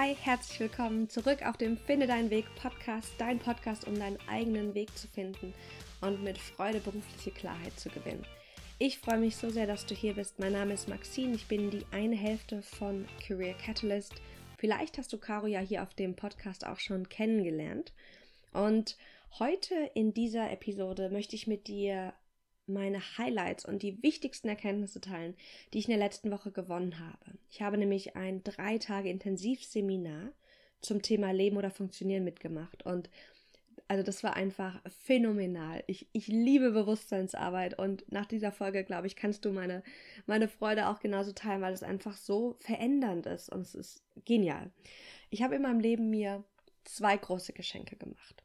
Hi, herzlich willkommen zurück auf dem Finde deinen Weg Podcast, dein Podcast, um deinen eigenen Weg zu finden und mit Freude berufliche Klarheit zu gewinnen. Ich freue mich so sehr, dass du hier bist. Mein Name ist Maxine, ich bin die eine Hälfte von Career Catalyst. Vielleicht hast du Caro ja hier auf dem Podcast auch schon kennengelernt. Und heute in dieser Episode möchte ich mit dir meine Highlights und die wichtigsten Erkenntnisse teilen, die ich in der letzten Woche gewonnen habe. Ich habe nämlich ein drei Tage Intensivseminar zum Thema Leben oder Funktionieren mitgemacht und also das war einfach phänomenal. Ich, ich liebe Bewusstseinsarbeit und nach dieser Folge, glaube ich, kannst du meine, meine Freude auch genauso teilen, weil es einfach so verändernd ist und es ist genial. Ich habe in meinem Leben mir zwei große Geschenke gemacht.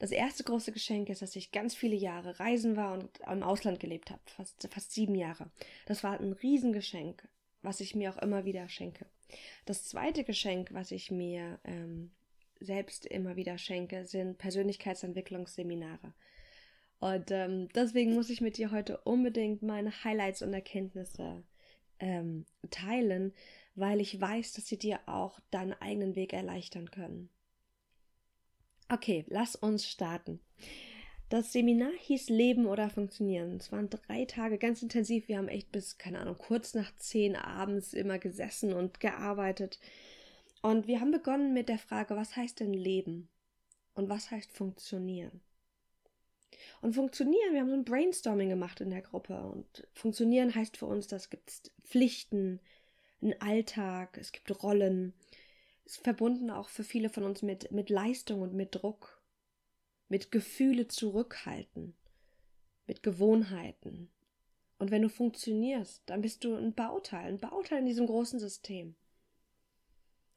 Das erste große Geschenk ist, dass ich ganz viele Jahre reisen war und im Ausland gelebt habe, fast, fast sieben Jahre. Das war ein Riesengeschenk, was ich mir auch immer wieder schenke. Das zweite Geschenk, was ich mir ähm, selbst immer wieder schenke, sind Persönlichkeitsentwicklungsseminare. Und ähm, deswegen muss ich mit dir heute unbedingt meine Highlights und Erkenntnisse ähm, teilen, weil ich weiß, dass sie dir auch deinen eigenen Weg erleichtern können. Okay, lass uns starten. Das Seminar hieß Leben oder Funktionieren. Es waren drei Tage ganz intensiv. Wir haben echt bis, keine Ahnung, kurz nach zehn abends immer gesessen und gearbeitet. Und wir haben begonnen mit der Frage, was heißt denn Leben? Und was heißt Funktionieren? Und Funktionieren, wir haben so ein Brainstorming gemacht in der Gruppe. Und Funktionieren heißt für uns, dass es gibt Pflichten, einen Alltag, es gibt Rollen, ist verbunden auch für viele von uns mit, mit Leistung und mit Druck, mit Gefühle zurückhalten, mit Gewohnheiten. Und wenn du funktionierst, dann bist du ein Bauteil, ein Bauteil in diesem großen System.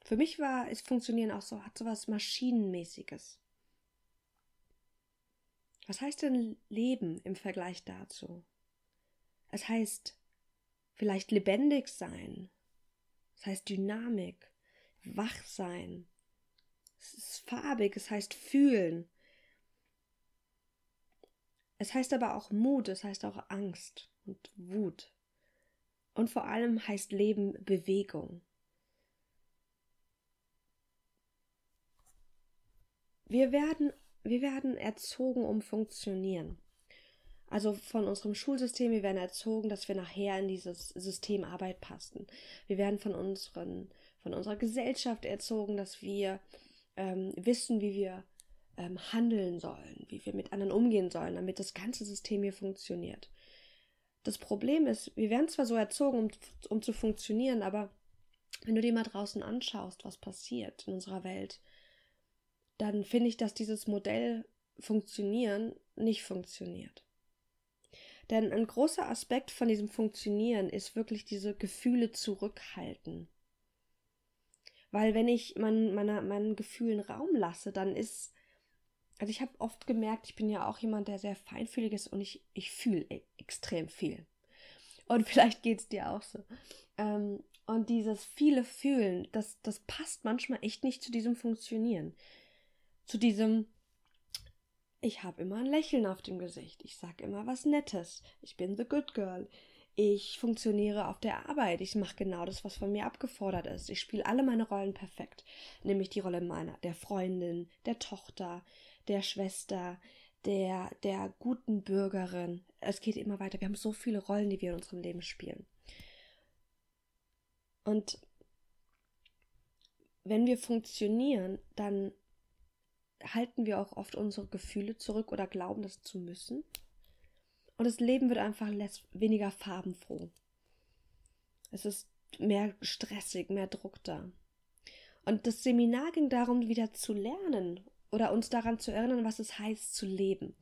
Für mich war es Funktionieren auch so, hat so was Maschinenmäßiges. Was heißt denn Leben im Vergleich dazu? Es heißt vielleicht lebendig sein. Es heißt Dynamik wach sein. Es ist farbig, es heißt fühlen. Es heißt aber auch Mut, es heißt auch Angst und Wut. Und vor allem heißt Leben Bewegung. Wir werden, wir werden erzogen, um funktionieren. Also von unserem Schulsystem, wir werden erzogen, dass wir nachher in dieses System Arbeit passen. Wir werden von unseren von unserer Gesellschaft erzogen, dass wir ähm, wissen, wie wir ähm, handeln sollen, wie wir mit anderen umgehen sollen, damit das ganze System hier funktioniert. Das Problem ist, wir werden zwar so erzogen, um, um zu funktionieren, aber wenn du dir mal draußen anschaust, was passiert in unserer Welt, dann finde ich, dass dieses Modell funktionieren nicht funktioniert. Denn ein großer Aspekt von diesem Funktionieren ist wirklich diese Gefühle zurückhalten. Weil wenn ich mein, meine, meinen Gefühlen Raum lasse, dann ist. Also ich habe oft gemerkt, ich bin ja auch jemand, der sehr feinfühlig ist und ich, ich fühle e, extrem viel. Und vielleicht geht es dir auch so. Ähm, und dieses viele Fühlen, das, das passt manchmal echt nicht zu diesem Funktionieren. Zu diesem, ich habe immer ein Lächeln auf dem Gesicht, ich sage immer was Nettes, ich bin the good girl, ich funktioniere auf der Arbeit. Ich mache genau das, was von mir abgefordert ist. Ich spiele alle meine Rollen perfekt. Nämlich die Rolle meiner, der Freundin, der Tochter, der Schwester, der, der guten Bürgerin. Es geht immer weiter. Wir haben so viele Rollen, die wir in unserem Leben spielen. Und wenn wir funktionieren, dann halten wir auch oft unsere Gefühle zurück oder glauben, das zu müssen. Und das Leben wird einfach weniger farbenfroh. Es ist mehr stressig, mehr Druck da. Und das Seminar ging darum, wieder zu lernen oder uns daran zu erinnern, was es heißt zu leben.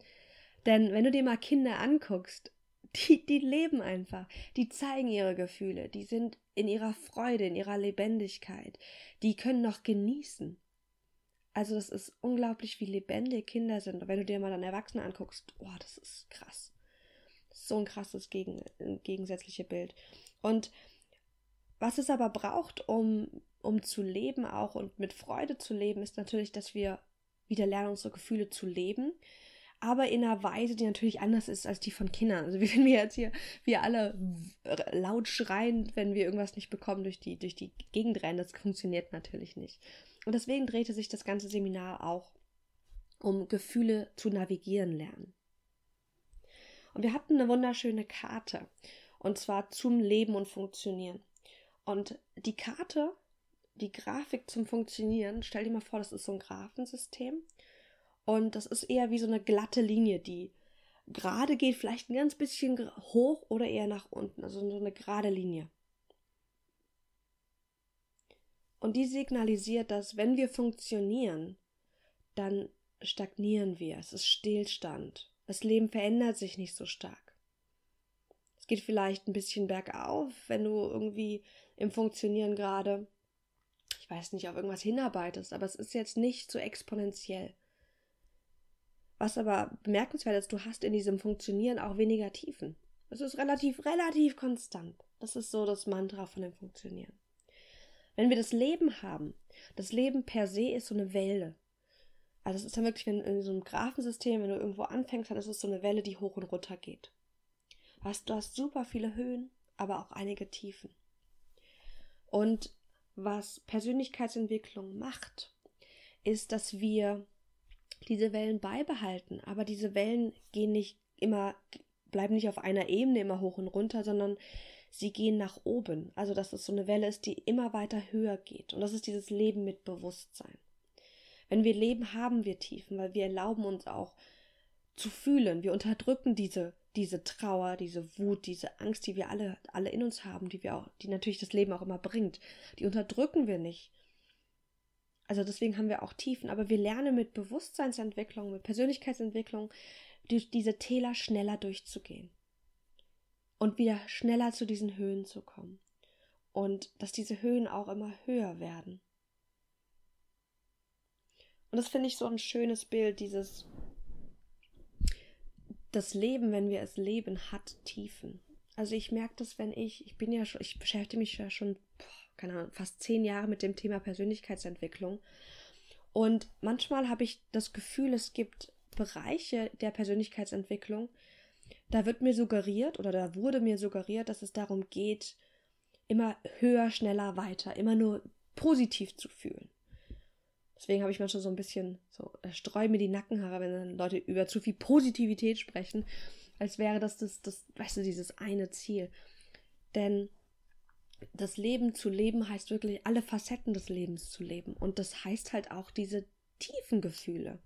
Denn wenn du dir mal Kinder anguckst, die, die leben einfach, die zeigen ihre Gefühle, die sind in ihrer Freude, in ihrer Lebendigkeit, die können noch genießen. Also das ist unglaublich, wie lebendig Kinder sind. Und wenn du dir mal dann Erwachsene anguckst, boah, das ist krass so ein krasses gegen, gegensätzliche Bild. Und was es aber braucht, um, um zu leben auch und mit Freude zu leben, ist natürlich, dass wir wieder lernen, unsere Gefühle zu leben, aber in einer Weise, die natürlich anders ist als die von Kindern. Also wenn wir jetzt hier, wir alle laut schreien, wenn wir irgendwas nicht bekommen, durch die, durch die Gegend rennen, das funktioniert natürlich nicht. Und deswegen drehte sich das ganze Seminar auch um Gefühle zu navigieren lernen. Und wir hatten eine wunderschöne Karte, und zwar zum Leben und Funktionieren. Und die Karte, die Grafik zum Funktionieren, stell dir mal vor, das ist so ein Graphensystem. Und das ist eher wie so eine glatte Linie, die gerade geht, vielleicht ein ganz bisschen hoch oder eher nach unten, also so eine gerade Linie. Und die signalisiert, dass wenn wir funktionieren, dann stagnieren wir. Es ist Stillstand. Das Leben verändert sich nicht so stark. Es geht vielleicht ein bisschen bergauf, wenn du irgendwie im Funktionieren gerade, ich weiß nicht, auf irgendwas hinarbeitest, aber es ist jetzt nicht so exponentiell. Was aber bemerkenswert ist, du hast in diesem Funktionieren auch weniger Tiefen. Es ist relativ, relativ konstant. Das ist so das Mantra von dem Funktionieren. Wenn wir das Leben haben, das Leben per se ist so eine Welle. Also es ist dann wirklich, wenn in so einem Graphensystem, wenn du irgendwo anfängst, dann ist es so eine Welle, die hoch und runter geht. Du hast, du hast super viele Höhen, aber auch einige Tiefen. Und was Persönlichkeitsentwicklung macht, ist, dass wir diese Wellen beibehalten, aber diese Wellen gehen nicht immer, bleiben nicht auf einer Ebene immer hoch und runter, sondern sie gehen nach oben. Also dass es so eine Welle ist, die immer weiter höher geht. Und das ist dieses Leben mit Bewusstsein. Wenn wir leben, haben wir Tiefen, weil wir erlauben uns auch zu fühlen. Wir unterdrücken diese, diese Trauer, diese Wut, diese Angst, die wir alle, alle in uns haben, die wir auch, die natürlich das Leben auch immer bringt. Die unterdrücken wir nicht. Also deswegen haben wir auch Tiefen, aber wir lernen mit Bewusstseinsentwicklung, mit Persönlichkeitsentwicklung, durch diese Täler schneller durchzugehen. Und wieder schneller zu diesen Höhen zu kommen. Und dass diese Höhen auch immer höher werden. Und das finde ich so ein schönes Bild, dieses das Leben, wenn wir es leben, hat Tiefen. Also ich merke das, wenn ich, ich bin ja schon, ich beschäftige mich ja schon, keine Ahnung, fast zehn Jahre mit dem Thema Persönlichkeitsentwicklung. Und manchmal habe ich das Gefühl, es gibt Bereiche der Persönlichkeitsentwicklung, da wird mir suggeriert oder da wurde mir suggeriert, dass es darum geht, immer höher, schneller, weiter, immer nur positiv zu fühlen. Deswegen habe ich manchmal so ein bisschen so, äh, streue mir die Nackenhaare, wenn dann Leute über zu viel Positivität sprechen, als wäre das das, das, weißt du, dieses eine Ziel. Denn das Leben zu leben heißt wirklich alle Facetten des Lebens zu leben. Und das heißt halt auch diese tiefen Gefühle.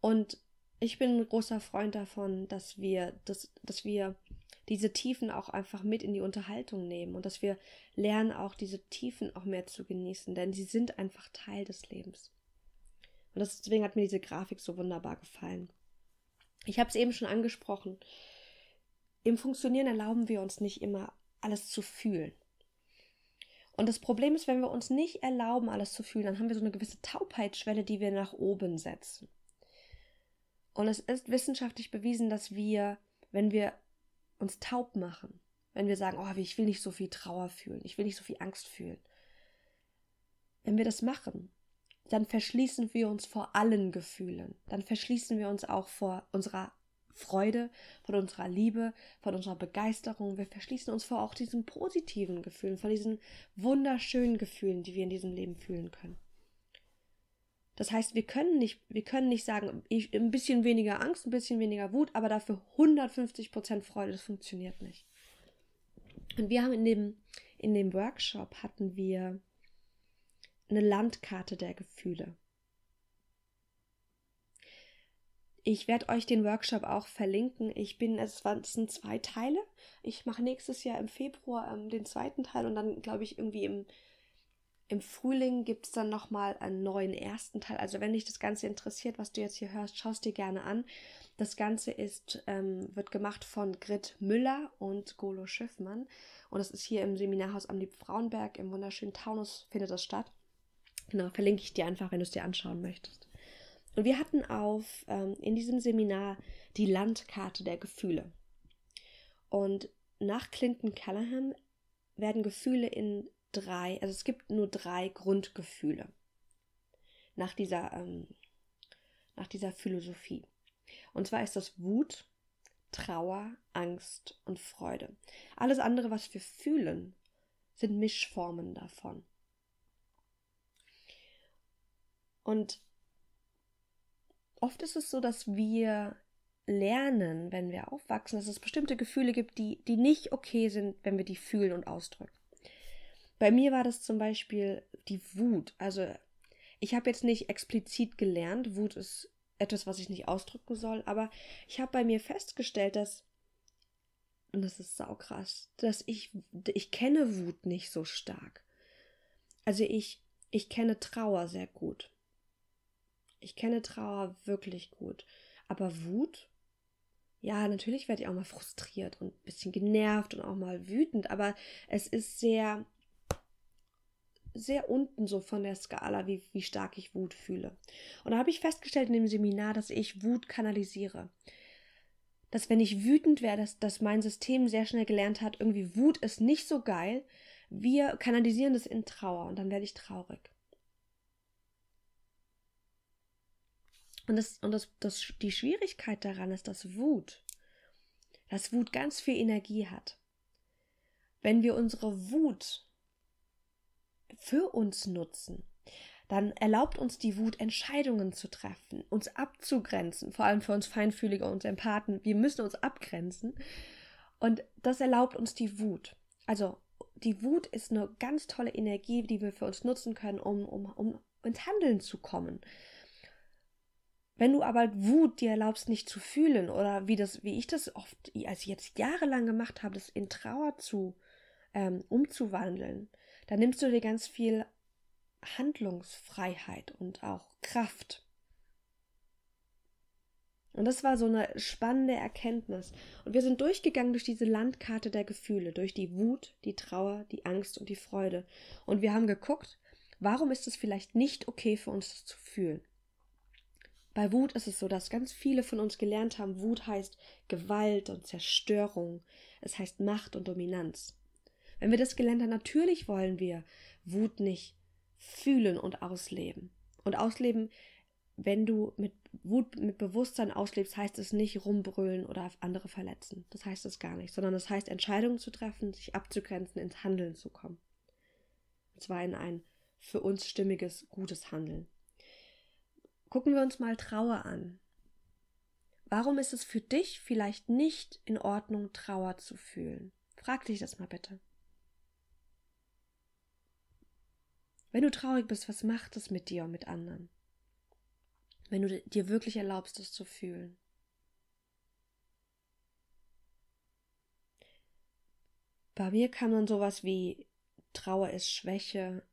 Und ich bin ein großer Freund davon, dass wir, dass, dass wir diese Tiefen auch einfach mit in die Unterhaltung nehmen und dass wir lernen, auch diese Tiefen auch mehr zu genießen, denn sie sind einfach Teil des Lebens. Und deswegen hat mir diese Grafik so wunderbar gefallen. Ich habe es eben schon angesprochen. Im Funktionieren erlauben wir uns nicht immer alles zu fühlen. Und das Problem ist, wenn wir uns nicht erlauben, alles zu fühlen, dann haben wir so eine gewisse Taubheitsschwelle, die wir nach oben setzen. Und es ist wissenschaftlich bewiesen, dass wir, wenn wir uns taub machen, wenn wir sagen, oh, ich will nicht so viel Trauer fühlen, ich will nicht so viel Angst fühlen. Wenn wir das machen, dann verschließen wir uns vor allen Gefühlen. Dann verschließen wir uns auch vor unserer Freude, von unserer Liebe, von unserer Begeisterung. Wir verschließen uns vor auch diesen positiven Gefühlen, vor diesen wunderschönen Gefühlen, die wir in diesem Leben fühlen können. Das heißt, wir können nicht, wir können nicht sagen, ich, ein bisschen weniger Angst, ein bisschen weniger Wut, aber dafür 150 Prozent Freude. Das funktioniert nicht. Und wir haben in dem, in dem Workshop hatten wir eine Landkarte der Gefühle. Ich werde euch den Workshop auch verlinken. Ich bin, es sind zwei Teile. Ich mache nächstes Jahr im Februar ähm, den zweiten Teil und dann, glaube ich, irgendwie im im Frühling gibt es dann nochmal einen neuen ersten Teil. Also wenn dich das Ganze interessiert, was du jetzt hier hörst, schaust dir gerne an. Das Ganze ist, ähm, wird gemacht von Grit Müller und Golo Schiffmann. Und das ist hier im Seminarhaus am Liebfrauenberg im wunderschönen Taunus findet das statt. Genau, verlinke ich dir einfach, wenn du es dir anschauen möchtest. Und wir hatten auf ähm, in diesem Seminar die Landkarte der Gefühle. Und nach Clinton Callahan werden Gefühle in drei, also es gibt nur drei Grundgefühle nach dieser, ähm, nach dieser Philosophie. Und zwar ist das Wut, Trauer, Angst und Freude. Alles andere, was wir fühlen, sind Mischformen davon. Und oft ist es so, dass wir lernen, wenn wir aufwachsen, dass es bestimmte Gefühle gibt, die, die nicht okay sind, wenn wir die fühlen und ausdrücken. Bei mir war das zum Beispiel die Wut. Also ich habe jetzt nicht explizit gelernt, Wut ist etwas, was ich nicht ausdrücken soll, aber ich habe bei mir festgestellt, dass, und das ist saukrass, dass ich, ich kenne Wut nicht so stark. Also ich, ich kenne Trauer sehr gut. Ich kenne Trauer wirklich gut. Aber Wut, ja, natürlich werde ich auch mal frustriert und ein bisschen genervt und auch mal wütend, aber es ist sehr, sehr unten so von der Skala, wie, wie stark ich Wut fühle. Und da habe ich festgestellt in dem Seminar, dass ich Wut kanalisiere. Dass wenn ich wütend wäre, dass, dass mein System sehr schnell gelernt hat, irgendwie Wut ist nicht so geil. Wir kanalisieren das in Trauer und dann werde ich traurig. Und, das, und das, das, die Schwierigkeit daran ist, dass Wut, dass Wut ganz viel Energie hat. Wenn wir unsere Wut für uns nutzen, dann erlaubt uns die Wut, Entscheidungen zu treffen, uns abzugrenzen, vor allem für uns Feinfühlige und Empathen. Wir müssen uns abgrenzen. Und das erlaubt uns die Wut. Also die Wut ist eine ganz tolle Energie, die wir für uns nutzen können, um, um, um ins Handeln zu kommen. Wenn du aber Wut dir erlaubst, nicht zu fühlen, oder wie das, wie ich das oft, als ich jetzt jahrelang gemacht habe, das in Trauer zu ähm, umzuwandeln, dann nimmst du dir ganz viel Handlungsfreiheit und auch Kraft. Und das war so eine spannende Erkenntnis. Und wir sind durchgegangen durch diese Landkarte der Gefühle, durch die Wut, die Trauer, die Angst und die Freude. Und wir haben geguckt, warum ist es vielleicht nicht okay für uns, das zu fühlen? Bei Wut ist es so, dass ganz viele von uns gelernt haben, Wut heißt Gewalt und Zerstörung. Es heißt Macht und Dominanz. Wenn wir das gelernt haben, natürlich wollen wir Wut nicht fühlen und ausleben. Und ausleben, wenn du mit Wut mit Bewusstsein auslebst, heißt es nicht rumbrüllen oder andere verletzen. Das heißt es gar nicht, sondern es das heißt Entscheidungen zu treffen, sich abzugrenzen, ins Handeln zu kommen. Und zwar in ein für uns stimmiges, gutes Handeln. Gucken wir uns mal Trauer an. Warum ist es für dich vielleicht nicht in Ordnung, Trauer zu fühlen? Frag dich das mal bitte. Wenn du traurig bist, was macht es mit dir und mit anderen? Wenn du dir wirklich erlaubst, es zu fühlen. Bei mir kam dann sowas wie Trauer ist Schwäche,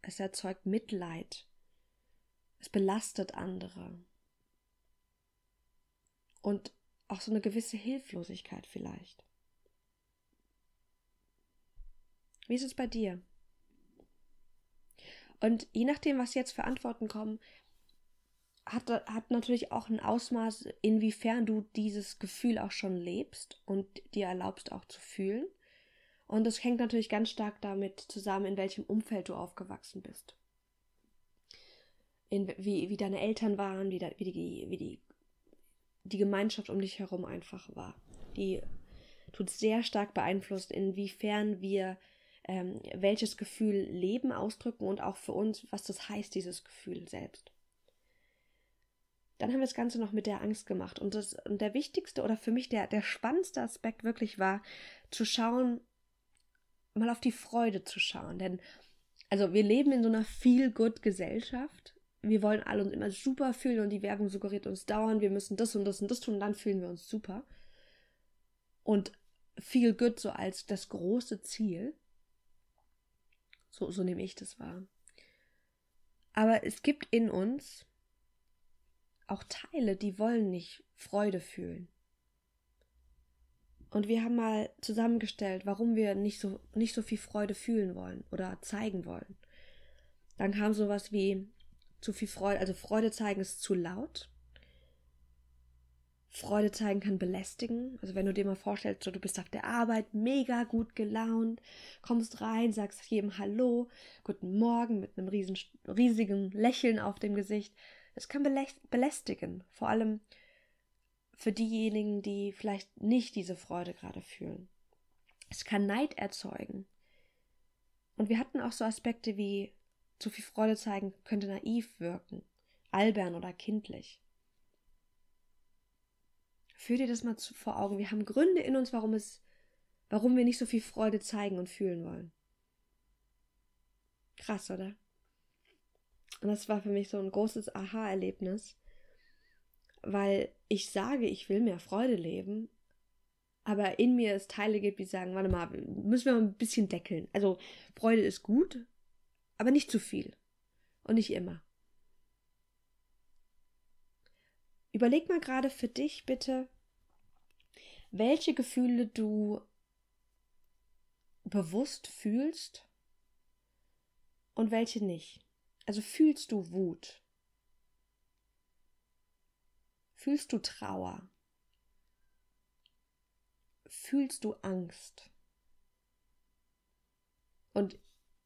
es erzeugt Mitleid, es belastet andere. Und auch so eine gewisse Hilflosigkeit vielleicht. Wie ist es bei dir? Und je nachdem, was jetzt für Antworten kommen, hat, hat natürlich auch ein Ausmaß, inwiefern du dieses Gefühl auch schon lebst und dir erlaubst auch zu fühlen. Und das hängt natürlich ganz stark damit zusammen, in welchem Umfeld du aufgewachsen bist. In, wie, wie deine Eltern waren, wie, da, wie, die, wie die, die Gemeinschaft um dich herum einfach war. Die tut sehr stark beeinflusst, inwiefern wir ähm, welches Gefühl Leben ausdrücken und auch für uns, was das heißt, dieses Gefühl selbst. Dann haben wir das Ganze noch mit der Angst gemacht. Und, das, und der wichtigste oder für mich der, der spannendste Aspekt wirklich war, zu schauen, mal auf die Freude zu schauen. Denn, also wir leben in so einer Feel-Good-Gesellschaft. Wir wollen alle uns immer super fühlen und die Werbung suggeriert uns dauernd, wir müssen das und das und das tun und dann fühlen wir uns super. Und Feel Good so als das große Ziel. So, so nehme ich das wahr. Aber es gibt in uns auch Teile, die wollen nicht Freude fühlen. Und wir haben mal zusammengestellt, warum wir nicht so, nicht so viel Freude fühlen wollen oder zeigen wollen. Dann kam sowas wie zu viel Freude, also Freude zeigen ist zu laut. Freude zeigen kann belästigen. Also wenn du dir mal vorstellst, so, du bist auf der Arbeit mega gut gelaunt, kommst rein, sagst jedem Hallo, guten Morgen mit einem riesen, riesigen Lächeln auf dem Gesicht. Es kann belästigen. Vor allem, für diejenigen, die vielleicht nicht diese Freude gerade fühlen. Es kann Neid erzeugen. Und wir hatten auch so Aspekte wie zu viel Freude zeigen könnte naiv wirken, albern oder kindlich. Führ dir das mal vor Augen. Wir haben Gründe in uns, warum es, warum wir nicht so viel Freude zeigen und fühlen wollen. Krass, oder? Und das war für mich so ein großes Aha-Erlebnis, weil ich sage, ich will mehr Freude leben, aber in mir es Teile gibt, die sagen, warte mal, müssen wir mal ein bisschen deckeln. Also Freude ist gut, aber nicht zu viel und nicht immer. Überleg mal gerade für dich bitte, welche Gefühle du bewusst fühlst und welche nicht. Also fühlst du Wut? Fühlst du Trauer? Fühlst du Angst? Und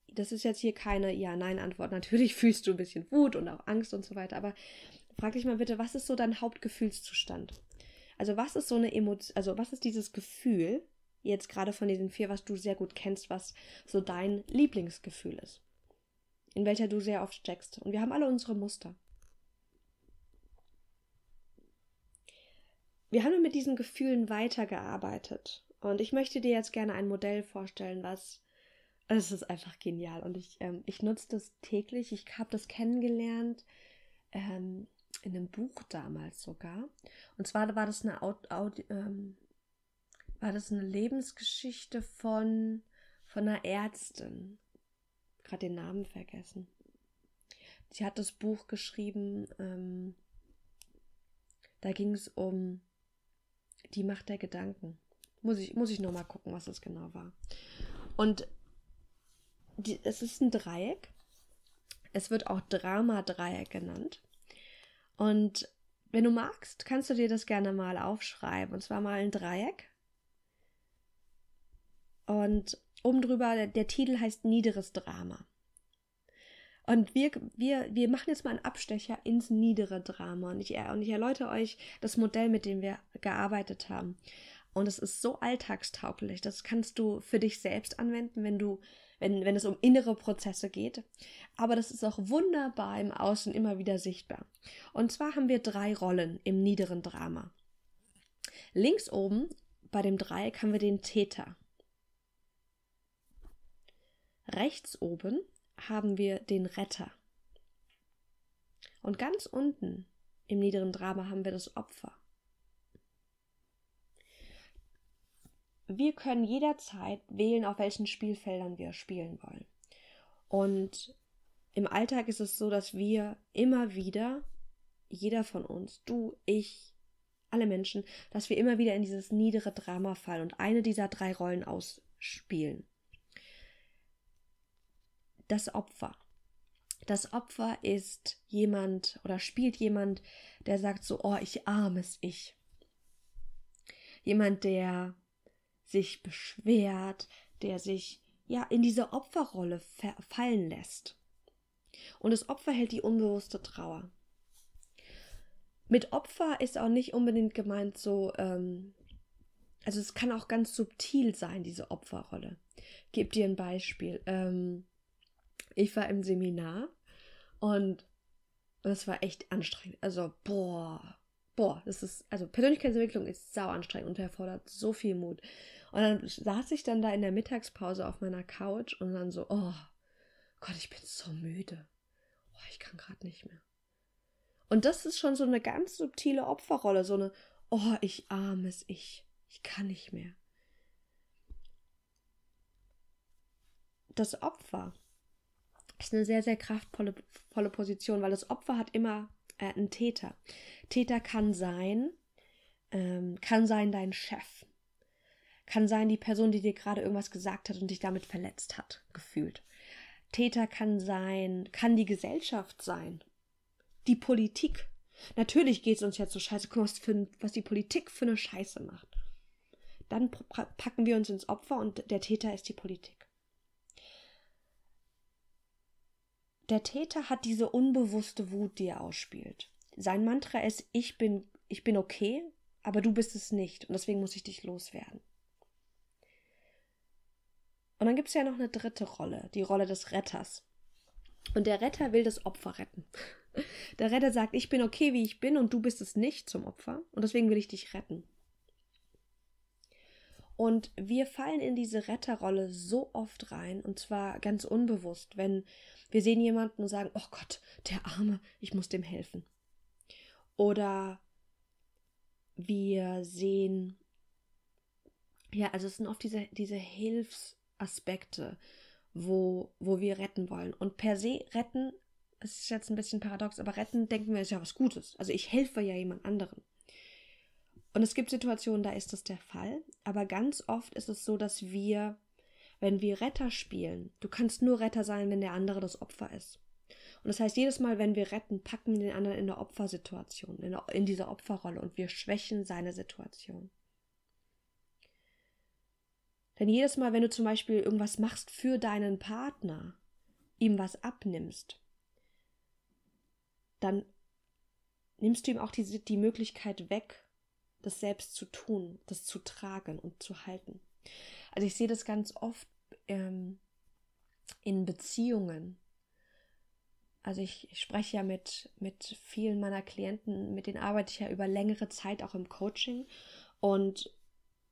das ist jetzt hier keine Ja-Nein-Antwort. Natürlich fühlst du ein bisschen Wut und auch Angst und so weiter, aber frag dich mal bitte, was ist so dein Hauptgefühlszustand? Also, was ist so eine Emotion, also was ist dieses Gefühl, jetzt gerade von diesen vier, was du sehr gut kennst, was so dein Lieblingsgefühl ist? in welcher du sehr oft steckst. Und wir haben alle unsere Muster. Wir haben mit diesen Gefühlen weitergearbeitet. Und ich möchte dir jetzt gerne ein Modell vorstellen, was. Es ist einfach genial. Und ich, ähm, ich nutze das täglich. Ich habe das kennengelernt ähm, in einem Buch damals sogar. Und zwar war das eine, Aud ähm, war das eine Lebensgeschichte von, von einer Ärztin gerade den Namen vergessen. Sie hat das Buch geschrieben, ähm, da ging es um die Macht der Gedanken. Muss ich, muss ich nochmal gucken, was das genau war. Und die, es ist ein Dreieck. Es wird auch Drama-Dreieck genannt. Und wenn du magst, kannst du dir das gerne mal aufschreiben. Und zwar mal ein Dreieck. Und oben drüber, der, Titel heißt Niederes Drama. Und wir, wir, wir machen jetzt mal einen Abstecher ins niedere Drama. Und ich, und ich erläutere euch das Modell, mit dem wir gearbeitet haben. Und es ist so alltagstauglich. Das kannst du für dich selbst anwenden, wenn du, wenn, wenn es um innere Prozesse geht. Aber das ist auch wunderbar im Außen immer wieder sichtbar. Und zwar haben wir drei Rollen im niederen Drama. Links oben bei dem Dreieck haben wir den Täter. Rechts oben haben wir den Retter. Und ganz unten im niederen Drama haben wir das Opfer. Wir können jederzeit wählen, auf welchen Spielfeldern wir spielen wollen. Und im Alltag ist es so, dass wir immer wieder, jeder von uns, du, ich, alle Menschen, dass wir immer wieder in dieses niedere Drama fallen und eine dieser drei Rollen ausspielen das Opfer. Das Opfer ist jemand oder spielt jemand, der sagt so, oh, ich armes Ich. Jemand, der sich beschwert, der sich ja in diese Opferrolle fallen lässt. Und das Opfer hält die unbewusste Trauer. Mit Opfer ist auch nicht unbedingt gemeint so, ähm, also es kann auch ganz subtil sein, diese Opferrolle. Gebe dir ein Beispiel. Ähm, ich war im Seminar und das war echt anstrengend. Also, boah, boah, das ist, also Persönlichkeitsentwicklung ist sau anstrengend und erfordert so viel Mut. Und dann saß ich dann da in der Mittagspause auf meiner Couch und dann so, oh Gott, ich bin so müde. Oh, ich kann gerade nicht mehr. Und das ist schon so eine ganz subtile Opferrolle, so eine, oh, ich armes Ich, ich kann nicht mehr. Das Opfer ist eine sehr, sehr kraftvolle volle Position, weil das Opfer hat immer äh, einen Täter. Täter kann sein, ähm, kann sein dein Chef, kann sein die Person, die dir gerade irgendwas gesagt hat und dich damit verletzt hat, gefühlt. Täter kann sein, kann die Gesellschaft sein, die Politik. Natürlich geht es uns jetzt so scheiße, guck mal, was, für, was die Politik für eine Scheiße macht. Dann packen wir uns ins Opfer und der Täter ist die Politik. Der Täter hat diese unbewusste Wut, die er ausspielt. Sein Mantra ist, ich bin, ich bin okay, aber du bist es nicht und deswegen muss ich dich loswerden. Und dann gibt es ja noch eine dritte Rolle, die Rolle des Retters. Und der Retter will das Opfer retten. Der Retter sagt, ich bin okay, wie ich bin und du bist es nicht zum Opfer und deswegen will ich dich retten. Und wir fallen in diese Retterrolle so oft rein und zwar ganz unbewusst, wenn wir sehen jemanden und sagen, oh Gott, der Arme, ich muss dem helfen. Oder wir sehen, ja, also es sind oft diese, diese Hilfsaspekte, wo, wo wir retten wollen. Und per se retten, es ist jetzt ein bisschen paradox, aber retten denken wir ist ja was Gutes. Also ich helfe ja jemand anderem. Und es gibt Situationen, da ist das der Fall, aber ganz oft ist es so, dass wir, wenn wir Retter spielen, du kannst nur Retter sein, wenn der andere das Opfer ist. Und das heißt, jedes Mal, wenn wir retten, packen wir den anderen in der Opfersituation, in, in dieser Opferrolle und wir schwächen seine Situation. Denn jedes Mal, wenn du zum Beispiel irgendwas machst für deinen Partner, ihm was abnimmst, dann nimmst du ihm auch die, die Möglichkeit weg, das selbst zu tun, das zu tragen und zu halten. Also ich sehe das ganz oft ähm, in Beziehungen, also ich, ich spreche ja mit, mit vielen meiner Klienten, mit denen arbeite ich ja über längere Zeit auch im Coaching. Und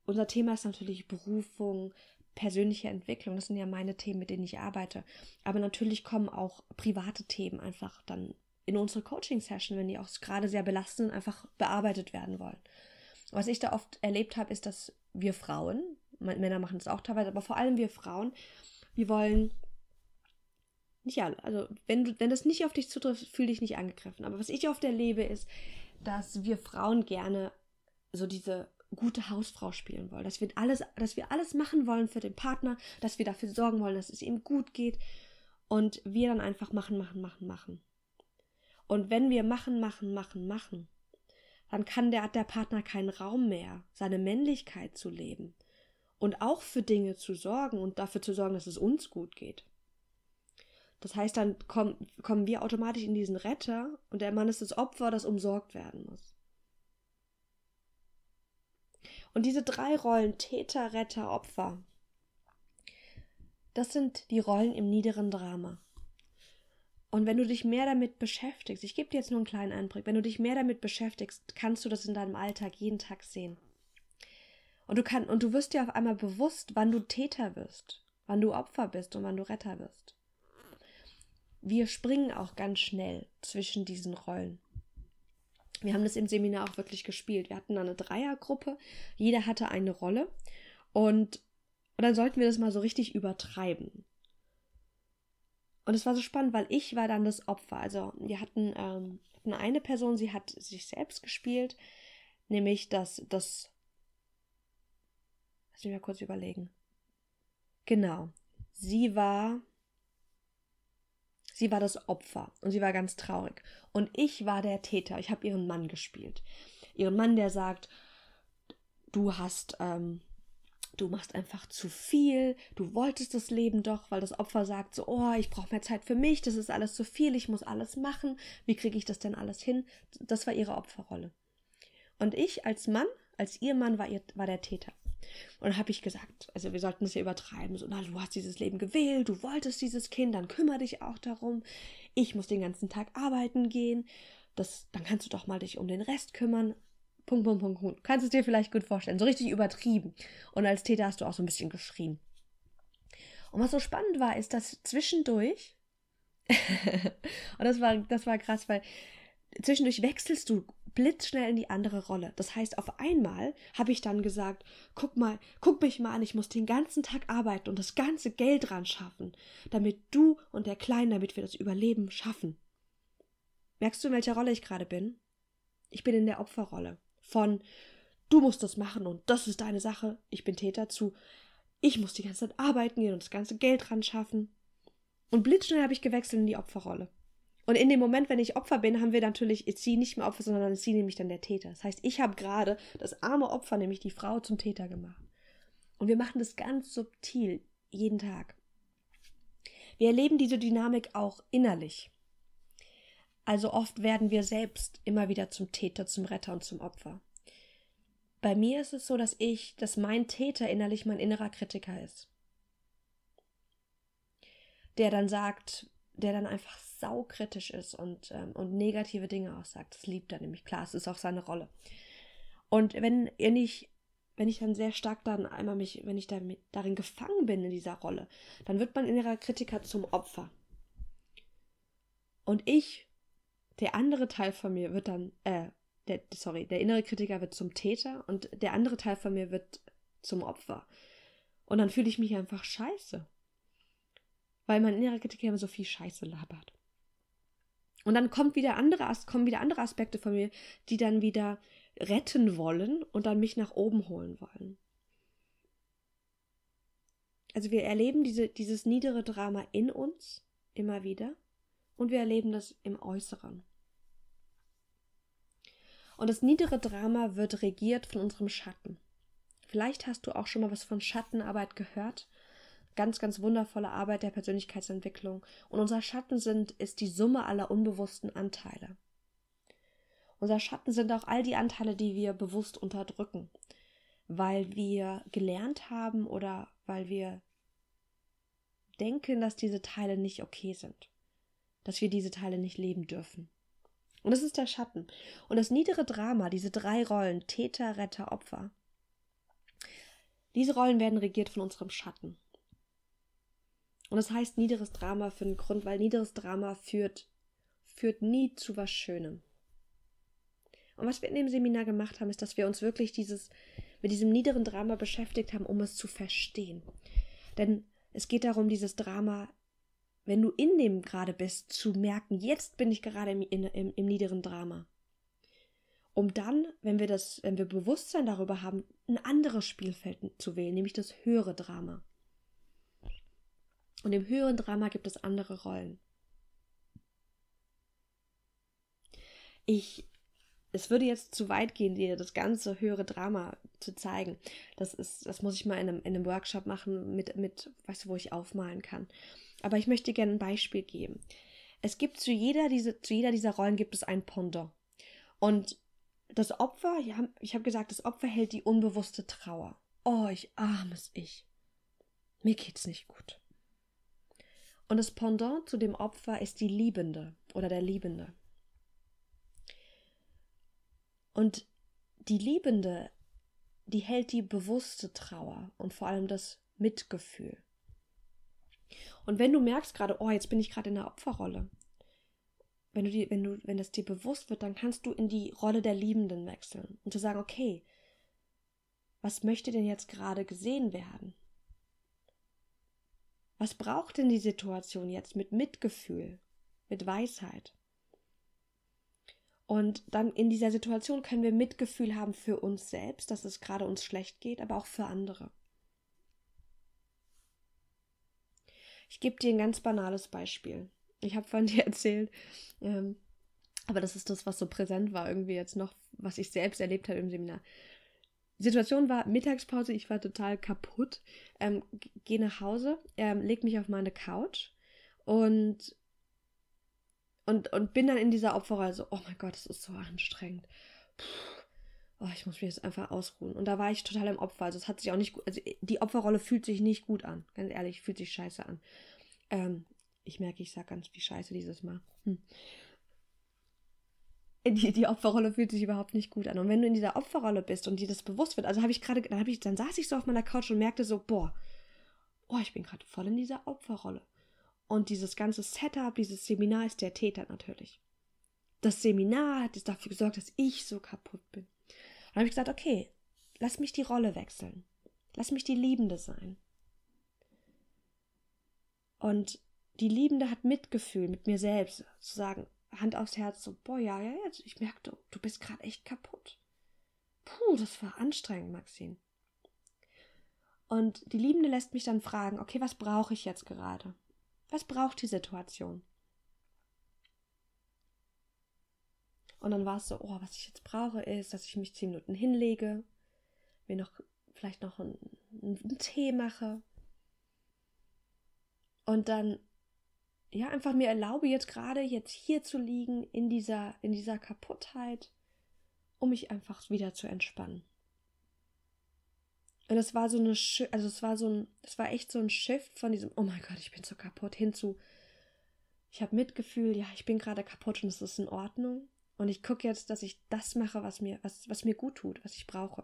unser Thema ist natürlich Berufung, persönliche Entwicklung. Das sind ja meine Themen, mit denen ich arbeite. Aber natürlich kommen auch private Themen einfach dann in unsere Coaching-Session, wenn die auch gerade sehr belastend einfach bearbeitet werden wollen. Was ich da oft erlebt habe, ist, dass wir Frauen, Männer machen das auch teilweise, aber vor allem wir Frauen, wir wollen nicht alle. Also, wenn wenn das nicht auf dich zutrifft, fühl dich nicht angegriffen. Aber was ich oft erlebe, ist, dass wir Frauen gerne so diese gute Hausfrau spielen wollen. Dass wir alles, dass wir alles machen wollen für den Partner, dass wir dafür sorgen wollen, dass es ihm gut geht. Und wir dann einfach machen, machen, machen, machen. Und wenn wir machen, machen, machen, machen, dann kann der, hat der Partner keinen Raum mehr, seine Männlichkeit zu leben. Und auch für Dinge zu sorgen und dafür zu sorgen, dass es uns gut geht. Das heißt, dann komm, kommen wir automatisch in diesen Retter und der Mann ist das Opfer, das umsorgt werden muss. Und diese drei Rollen, Täter, Retter, Opfer, das sind die Rollen im niederen Drama. Und wenn du dich mehr damit beschäftigst, ich gebe dir jetzt nur einen kleinen Einblick, wenn du dich mehr damit beschäftigst, kannst du das in deinem Alltag jeden Tag sehen. Und du kannst, und du wirst dir auf einmal bewusst, wann du Täter wirst, wann du Opfer bist und wann du Retter wirst wir springen auch ganz schnell zwischen diesen Rollen. Wir haben das im Seminar auch wirklich gespielt. Wir hatten eine Dreiergruppe, jeder hatte eine Rolle und, und dann sollten wir das mal so richtig übertreiben. Und es war so spannend, weil ich war dann das Opfer. Also wir hatten, ähm, hatten eine Person, sie hat sich selbst gespielt, nämlich das, das, lass mich mal kurz überlegen. Genau. Sie war Sie war das Opfer und sie war ganz traurig. Und ich war der Täter. Ich habe ihren Mann gespielt. Ihren Mann, der sagt, du hast, ähm, du machst einfach zu viel, du wolltest das Leben doch, weil das Opfer sagt so, oh, ich brauche mehr Zeit für mich, das ist alles zu viel, ich muss alles machen, wie kriege ich das denn alles hin? Das war ihre Opferrolle. Und ich als Mann, als ihr Mann war, ihr, war der Täter. Und habe ich gesagt, also wir sollten es ja übertreiben. So, na, du hast dieses Leben gewählt, du wolltest dieses Kind, dann kümmere dich auch darum. Ich muss den ganzen Tag arbeiten gehen. Das, dann kannst du doch mal dich um den Rest kümmern. Punkt, Punkt, Punkt, Punkt. Kannst du es dir vielleicht gut vorstellen. So richtig übertrieben. Und als Täter hast du auch so ein bisschen geschrien. Und was so spannend war, ist, dass zwischendurch, und das war, das war krass, weil zwischendurch wechselst du blitzschnell in die andere Rolle. Das heißt, auf einmal habe ich dann gesagt, guck mal, guck mich mal an, ich muss den ganzen Tag arbeiten und das ganze Geld ran schaffen, damit du und der Kleine, damit wir das Überleben schaffen. Merkst du, in welcher Rolle ich gerade bin? Ich bin in der Opferrolle. Von du musst das machen und das ist deine Sache, ich bin Täter zu ich muss die ganze Zeit arbeiten gehen und das ganze Geld ran schaffen. Und blitzschnell habe ich gewechselt in die Opferrolle. Und in dem Moment, wenn ich Opfer bin, haben wir natürlich, ist sie nicht mehr Opfer, sondern ist sie nämlich dann der Täter. Das heißt, ich habe gerade das arme Opfer, nämlich die Frau, zum Täter gemacht. Und wir machen das ganz subtil, jeden Tag. Wir erleben diese Dynamik auch innerlich. Also oft werden wir selbst immer wieder zum Täter, zum Retter und zum Opfer. bei mir ist es so, dass ich, dass mein Täter innerlich mein innerer Kritiker ist. Der dann sagt, der dann einfach saukritisch ist und, ähm, und negative Dinge aussagt. Das liebt er nämlich. Klar, es ist auch seine Rolle. Und wenn ihr nicht, wenn ich dann sehr stark dann einmal mich, wenn ich damit, darin gefangen bin in dieser Rolle, dann wird mein innerer Kritiker zum Opfer. Und ich, der andere Teil von mir wird dann, äh, der, sorry, der innere Kritiker wird zum Täter und der andere Teil von mir wird zum Opfer. Und dann fühle ich mich einfach scheiße. Weil mein innerer Kritiker immer so viel Scheiße labert. Und dann kommt wieder andere, kommen wieder andere Aspekte von mir, die dann wieder retten wollen und dann mich nach oben holen wollen. Also wir erleben diese, dieses niedere Drama in uns immer wieder und wir erleben das im Äußeren. Und das niedere Drama wird regiert von unserem Schatten. Vielleicht hast du auch schon mal was von Schattenarbeit gehört. Ganz, ganz wundervolle Arbeit der Persönlichkeitsentwicklung. Und unser Schatten sind, ist die Summe aller unbewussten Anteile. Unser Schatten sind auch all die Anteile, die wir bewusst unterdrücken, weil wir gelernt haben oder weil wir denken, dass diese Teile nicht okay sind, dass wir diese Teile nicht leben dürfen. Und das ist der Schatten. Und das niedere Drama, diese drei Rollen, Täter, Retter, Opfer, diese Rollen werden regiert von unserem Schatten. Und das heißt niederes Drama für einen Grund, weil niederes Drama führt, führt nie zu was Schönem. Und was wir in dem Seminar gemacht haben, ist, dass wir uns wirklich dieses, mit diesem niederen Drama beschäftigt haben, um es zu verstehen. Denn es geht darum, dieses Drama wenn du in dem gerade bist, zu merken, jetzt bin ich gerade im, in, im, im niederen Drama. Um dann, wenn wir das, wenn wir Bewusstsein darüber haben, ein anderes Spielfeld zu wählen, nämlich das höhere Drama. Und im höheren Drama gibt es andere Rollen. Ich, es würde jetzt zu weit gehen, dir das ganze höhere Drama zu zeigen. Das ist, das muss ich mal in einem, in einem Workshop machen mit, mit, weißt du, wo ich aufmalen kann. Aber ich möchte gerne ein Beispiel geben. Es gibt zu jeder, diese, zu jeder dieser Rollen gibt es ein Pendant. Und das Opfer, ich habe gesagt, das Opfer hält die unbewusste Trauer. Oh, ich armes Ich. Mir geht's nicht gut. Und das Pendant zu dem Opfer ist die Liebende oder der Liebende. Und die Liebende, die hält die bewusste Trauer und vor allem das Mitgefühl. Und wenn du merkst gerade, oh, jetzt bin ich gerade in der Opferrolle, wenn du die, wenn du, wenn das dir bewusst wird, dann kannst du in die Rolle der Liebenden wechseln und zu sagen, okay, was möchte denn jetzt gerade gesehen werden? Was braucht denn die Situation jetzt mit Mitgefühl, mit Weisheit? Und dann in dieser Situation können wir Mitgefühl haben für uns selbst, dass es gerade uns schlecht geht, aber auch für andere. Ich gebe dir ein ganz banales Beispiel. Ich habe von dir erzählt, ähm, aber das ist das, was so präsent war, irgendwie jetzt noch, was ich selbst erlebt habe im Seminar. Situation war Mittagspause, ich war total kaputt, ähm, gehe nach Hause, ähm, leg mich auf meine Couch und, und, und bin dann in dieser Opferrolle so, oh mein Gott, das ist so anstrengend. Puh oh, ich muss mich jetzt einfach ausruhen. Und da war ich total im Opfer. Also es hat sich auch nicht gut, also die Opferrolle fühlt sich nicht gut an. Ganz ehrlich, fühlt sich scheiße an. Ähm, ich merke, ich sage ganz viel Scheiße dieses Mal. Hm. Die, die Opferrolle fühlt sich überhaupt nicht gut an. Und wenn du in dieser Opferrolle bist und dir das bewusst wird, also habe ich gerade, dann habe dann saß ich so auf meiner Couch und merkte so, boah, oh, ich bin gerade voll in dieser Opferrolle. Und dieses ganze Setup, dieses Seminar ist der Täter natürlich. Das Seminar hat es dafür gesorgt, dass ich so kaputt bin. Dann habe ich gesagt, okay, lass mich die Rolle wechseln. Lass mich die Liebende sein. Und die Liebende hat Mitgefühl mit mir selbst, zu sagen, Hand aufs Herz, so, boah, ja, ja, jetzt, ich merke, du bist gerade echt kaputt. Puh, das war anstrengend, Maxine. Und die Liebende lässt mich dann fragen, okay, was brauche ich jetzt gerade? Was braucht die Situation? Und dann war es so, oh, was ich jetzt brauche, ist, dass ich mich zehn Minuten hinlege, mir noch vielleicht noch einen, einen Tee mache und dann ja einfach mir erlaube jetzt gerade jetzt hier zu liegen in dieser in dieser Kaputtheit, um mich einfach wieder zu entspannen. Und es war so eine, also es war so ein, es war echt so ein Shift von diesem, oh mein Gott, ich bin so kaputt, hin zu, ich habe Mitgefühl, ja, ich bin gerade kaputt und es ist in Ordnung. Und ich gucke jetzt, dass ich das mache, was mir, was, was mir gut tut, was ich brauche.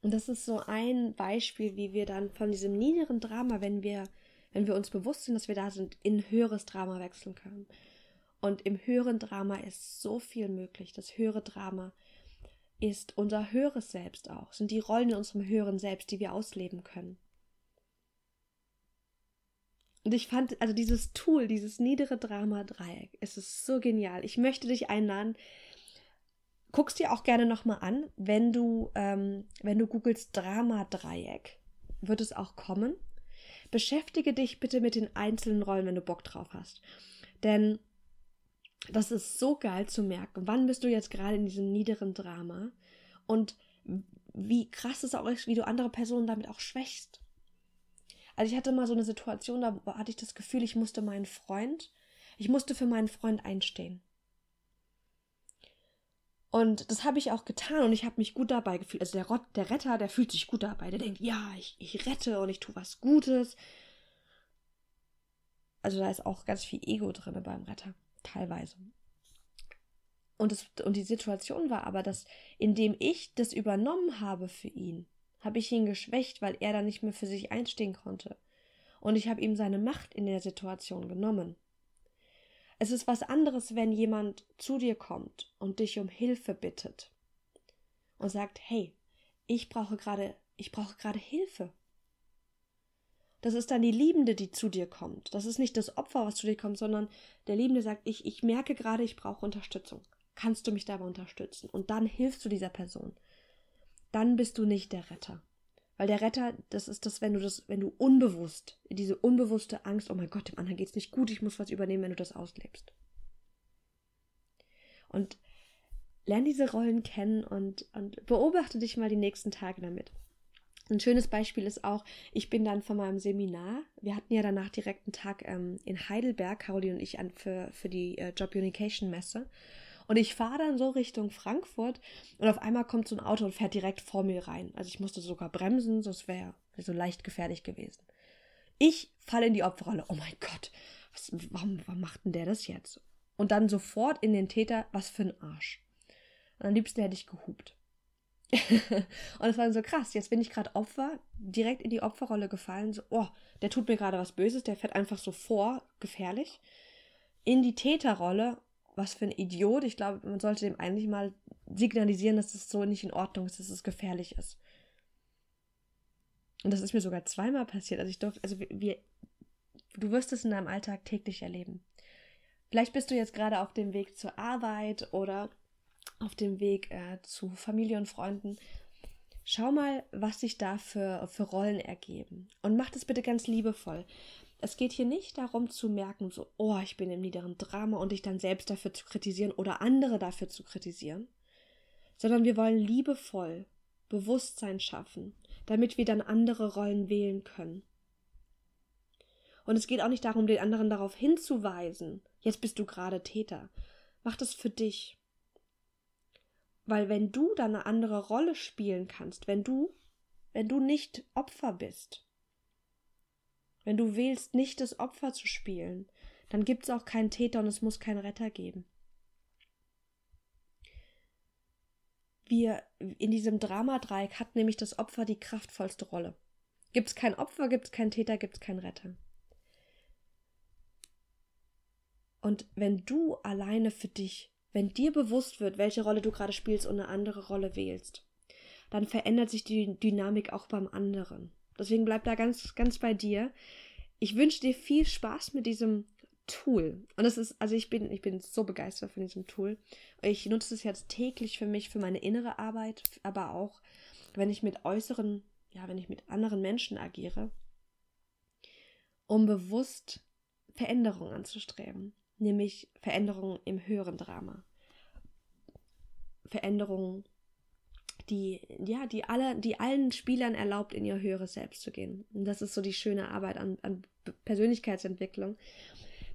Und das ist so ein Beispiel, wie wir dann von diesem niederen Drama, wenn wir, wenn wir uns bewusst sind, dass wir da sind, in höheres Drama wechseln können. Und im höheren Drama ist so viel möglich. Das höhere Drama ist unser höheres Selbst auch, sind die Rollen in unserem höheren Selbst, die wir ausleben können. Und ich fand, also dieses Tool, dieses niedere Drama-Dreieck, es ist so genial. Ich möchte dich einladen, guckst dir auch gerne nochmal an, wenn du, ähm, wenn du googelst Drama-Dreieck, wird es auch kommen. Beschäftige dich bitte mit den einzelnen Rollen, wenn du Bock drauf hast. Denn das ist so geil zu merken, wann bist du jetzt gerade in diesem niederen Drama und wie krass es auch ist, wie du andere Personen damit auch schwächst. Also ich hatte mal so eine Situation, da hatte ich das Gefühl, ich musste meinen Freund, ich musste für meinen Freund einstehen. Und das habe ich auch getan und ich habe mich gut dabei gefühlt. Also der, Rott, der Retter, der fühlt sich gut dabei. Der denkt, ja, ich, ich rette und ich tue was Gutes. Also da ist auch ganz viel Ego drin beim Retter, teilweise. Und, das, und die Situation war aber, dass indem ich das übernommen habe für ihn, habe ich ihn geschwächt, weil er dann nicht mehr für sich einstehen konnte. Und ich habe ihm seine Macht in der Situation genommen. Es ist was anderes, wenn jemand zu dir kommt und dich um Hilfe bittet und sagt, hey, ich brauche gerade, ich brauche gerade Hilfe. Das ist dann die Liebende, die zu dir kommt. Das ist nicht das Opfer, was zu dir kommt, sondern der Liebende sagt, ich, ich merke gerade, ich brauche Unterstützung. Kannst du mich dabei unterstützen? Und dann hilfst du dieser Person. Dann bist du nicht der Retter. Weil der Retter, das ist das, wenn du das, wenn du unbewusst, diese unbewusste Angst, oh mein Gott, dem anderen geht's nicht gut, ich muss was übernehmen, wenn du das auslebst. Und lern diese Rollen kennen und, und beobachte dich mal die nächsten Tage damit. Ein schönes Beispiel ist auch, ich bin dann von meinem Seminar, wir hatten ja danach direkt einen Tag ähm, in Heidelberg, Caroline und ich, an, für, für die äh, Job Unication Messe. Und ich fahre dann so Richtung Frankfurt und auf einmal kommt so ein Auto und fährt direkt vor mir rein. Also ich musste sogar bremsen, sonst wäre wär so leicht gefährlich gewesen. Ich falle in die Opferrolle. Oh mein Gott, was, warum, warum macht denn der das jetzt? Und dann sofort in den Täter, was für ein Arsch. Und am liebsten hätte ich gehupt. und es war so krass. Jetzt bin ich gerade Opfer, direkt in die Opferrolle gefallen. So, oh, der tut mir gerade was Böses, der fährt einfach so vor, gefährlich. In die Täterrolle was für ein Idiot. Ich glaube, man sollte dem eigentlich mal signalisieren, dass das so nicht in Ordnung ist, dass es gefährlich ist. Und das ist mir sogar zweimal passiert. Also ich durfte, also wir, du wirst es in deinem Alltag täglich erleben. Vielleicht bist du jetzt gerade auf dem Weg zur Arbeit oder auf dem Weg äh, zu Familie und Freunden. Schau mal, was sich da für, für Rollen ergeben. Und mach das bitte ganz liebevoll. Es geht hier nicht darum zu merken, so, oh, ich bin im niederen Drama und dich dann selbst dafür zu kritisieren oder andere dafür zu kritisieren, sondern wir wollen liebevoll Bewusstsein schaffen, damit wir dann andere Rollen wählen können. Und es geht auch nicht darum, den anderen darauf hinzuweisen, jetzt bist du gerade Täter. Mach das für dich. Weil wenn du dann eine andere Rolle spielen kannst, wenn du, wenn du nicht Opfer bist, wenn du wählst, nicht das Opfer zu spielen, dann gibt es auch keinen Täter und es muss keinen Retter geben. Wir in diesem Dramadreieck hat nämlich das Opfer die kraftvollste Rolle. Gibt es kein Opfer, gibt es keinen Täter, gibt es keinen Retter. Und wenn du alleine für dich, wenn dir bewusst wird, welche Rolle du gerade spielst und eine andere Rolle wählst, dann verändert sich die Dynamik auch beim anderen. Deswegen bleib da ganz, ganz bei dir. Ich wünsche dir viel Spaß mit diesem Tool. Und es ist, also ich bin, ich bin so begeistert von diesem Tool. Ich nutze es jetzt täglich für mich, für meine innere Arbeit, aber auch, wenn ich mit äußeren, ja, wenn ich mit anderen Menschen agiere, um bewusst Veränderungen anzustreben. Nämlich Veränderungen im höheren Drama. Veränderungen die, ja, die alle, die allen Spielern erlaubt, in ihr höheres Selbst zu gehen. Und das ist so die schöne Arbeit an, an Persönlichkeitsentwicklung.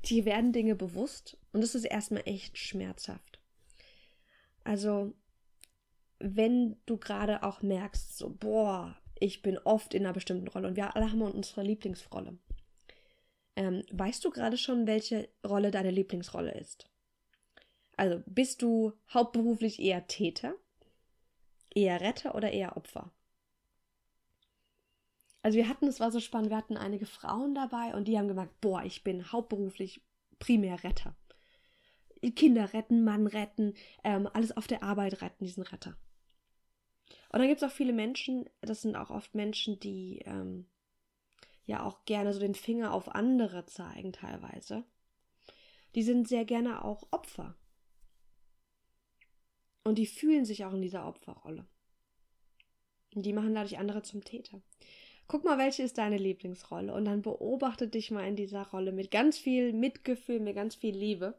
Die werden Dinge bewusst und das ist erstmal echt schmerzhaft. Also, wenn du gerade auch merkst, so, boah, ich bin oft in einer bestimmten Rolle und wir alle haben unsere Lieblingsrolle. Ähm, weißt du gerade schon, welche Rolle deine Lieblingsrolle ist? Also bist du hauptberuflich eher Täter, eher Retter oder eher Opfer? Also wir hatten, es war so spannend, wir hatten einige Frauen dabei und die haben gemerkt, boah, ich bin hauptberuflich primär Retter. Kinder retten, Mann retten, ähm, alles auf der Arbeit retten, diesen Retter. Und dann gibt es auch viele Menschen, das sind auch oft Menschen, die ähm, ja auch gerne so den Finger auf andere zeigen teilweise. Die sind sehr gerne auch Opfer. Und die fühlen sich auch in dieser Opferrolle. Und die machen dadurch andere zum Täter. Guck mal, welche ist deine Lieblingsrolle und dann beobachte dich mal in dieser Rolle mit ganz viel Mitgefühl, mit ganz viel Liebe,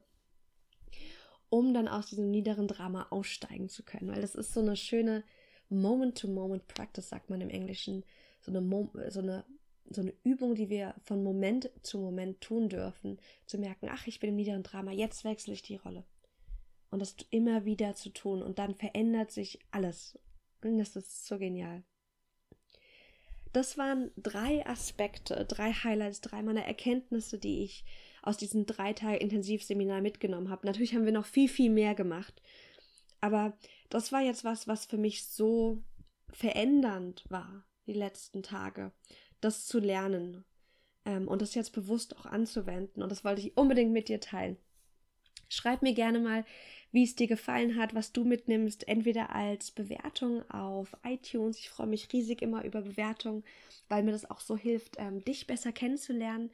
um dann aus diesem niederen Drama aussteigen zu können. Weil das ist so eine schöne Moment-to-Moment-Practice, sagt man im Englischen. So eine, Mo so, eine, so eine Übung, die wir von Moment zu Moment tun dürfen, zu merken, ach, ich bin im niederen Drama, jetzt wechsle ich die Rolle. Und das immer wieder zu tun und dann verändert sich alles. Und das ist so genial. Das waren drei Aspekte, drei Highlights, drei meiner Erkenntnisse, die ich aus diesem drei Tage Intensivseminar mitgenommen habe. Natürlich haben wir noch viel, viel mehr gemacht. Aber das war jetzt was, was für mich so verändernd war, die letzten Tage, das zu lernen ähm, und das jetzt bewusst auch anzuwenden. Und das wollte ich unbedingt mit dir teilen. Schreib mir gerne mal, wie es dir gefallen hat, was du mitnimmst, entweder als Bewertung auf iTunes. Ich freue mich riesig immer über Bewertungen, weil mir das auch so hilft, ähm, dich besser kennenzulernen,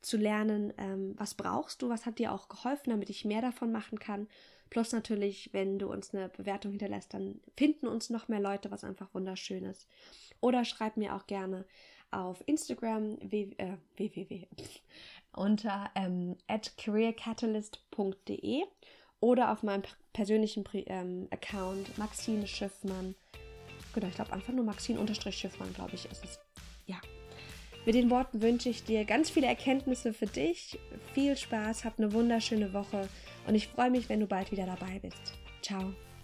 zu lernen, ähm, was brauchst du, was hat dir auch geholfen, damit ich mehr davon machen kann. Plus natürlich, wenn du uns eine Bewertung hinterlässt, dann finden uns noch mehr Leute, was einfach wunderschön ist. Oder schreib mir auch gerne auf Instagram w, äh, www unter ähm, at careercatalyst.de oder auf meinem persönlichen ähm, Account Maxine Schiffmann. Genau, ich glaube einfach nur Maxine-Schiffmann, glaube ich, ist es. Ja. Mit den Worten wünsche ich dir ganz viele Erkenntnisse für dich. Viel Spaß, hab eine wunderschöne Woche und ich freue mich, wenn du bald wieder dabei bist. Ciao.